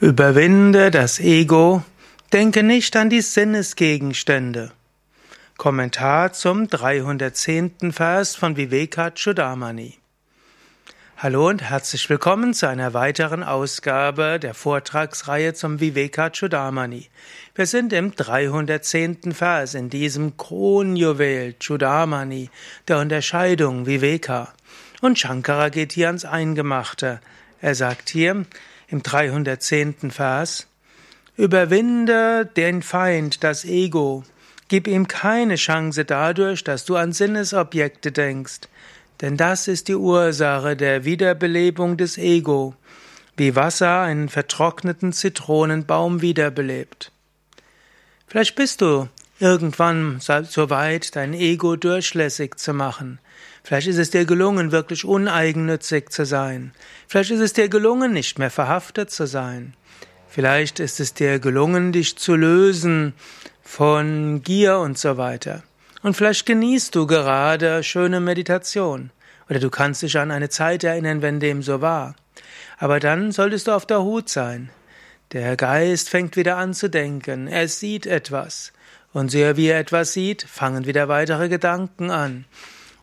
Überwinde das Ego, denke nicht an die Sinnesgegenstände. Kommentar zum 310. Vers von Vivekachudamani. Hallo und herzlich willkommen zu einer weiteren Ausgabe der Vortragsreihe zum Vivekachudamani. Wir sind im 310. Vers in diesem Kronjuwel Chudamani, der Unterscheidung Viveka. Und Shankara geht hier ans Eingemachte. Er sagt hier, im 310. Vers, Überwinde den Feind, das Ego, gib ihm keine Chance dadurch, dass du an Sinnesobjekte denkst, denn das ist die Ursache der Wiederbelebung des Ego, wie Wasser einen vertrockneten Zitronenbaum wiederbelebt. Vielleicht bist du irgendwann so weit, dein Ego durchlässig zu machen. Vielleicht ist es dir gelungen, wirklich uneigennützig zu sein. Vielleicht ist es dir gelungen, nicht mehr verhaftet zu sein. Vielleicht ist es dir gelungen, dich zu lösen von Gier und so weiter. Und vielleicht genießt du gerade schöne Meditation. Oder du kannst dich an eine Zeit erinnern, wenn dem so war. Aber dann solltest du auf der Hut sein. Der Geist fängt wieder an zu denken. Er sieht etwas. Und sehr wie er etwas sieht, fangen wieder weitere Gedanken an.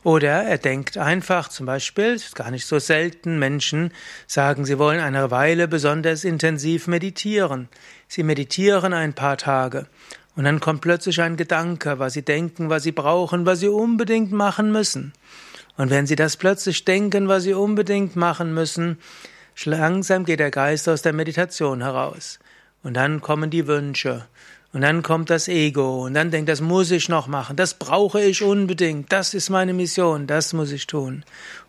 Oder er denkt einfach, zum Beispiel, ist gar nicht so selten, Menschen sagen, sie wollen eine Weile besonders intensiv meditieren. Sie meditieren ein paar Tage. Und dann kommt plötzlich ein Gedanke, was sie denken, was sie brauchen, was sie unbedingt machen müssen. Und wenn sie das plötzlich denken, was sie unbedingt machen müssen, langsam geht der Geist aus der Meditation heraus. Und dann kommen die Wünsche. Und dann kommt das Ego und dann denkt, das muss ich noch machen, das brauche ich unbedingt, das ist meine Mission, das muss ich tun.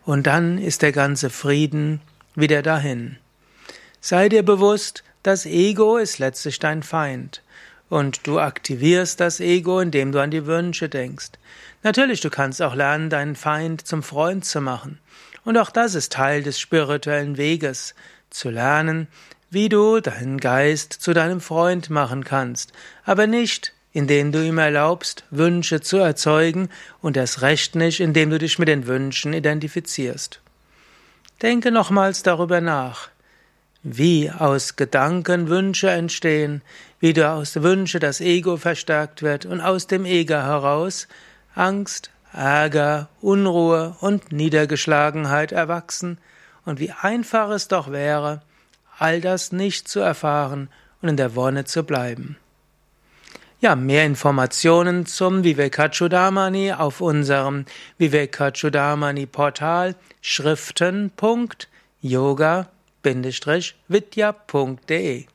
Und dann ist der ganze Frieden wieder dahin. Sei dir bewusst, das Ego ist letztlich dein Feind. Und du aktivierst das Ego, indem du an die Wünsche denkst. Natürlich, du kannst auch lernen, deinen Feind zum Freund zu machen. Und auch das ist Teil des spirituellen Weges, zu lernen, wie du deinen Geist zu deinem Freund machen kannst, aber nicht, indem du ihm erlaubst, Wünsche zu erzeugen und erst recht nicht, indem du dich mit den Wünschen identifizierst. Denke nochmals darüber nach, wie aus Gedanken Wünsche entstehen, wie du aus Wünsche das Ego verstärkt wird und aus dem Ego heraus Angst, Ärger, Unruhe und Niedergeschlagenheit erwachsen und wie einfach es doch wäre, all das nicht zu erfahren und in der Wonne zu bleiben. Ja, mehr Informationen zum Vivekachudamani auf unserem Vivekachudamani Portal schriften.yoga-vidya.de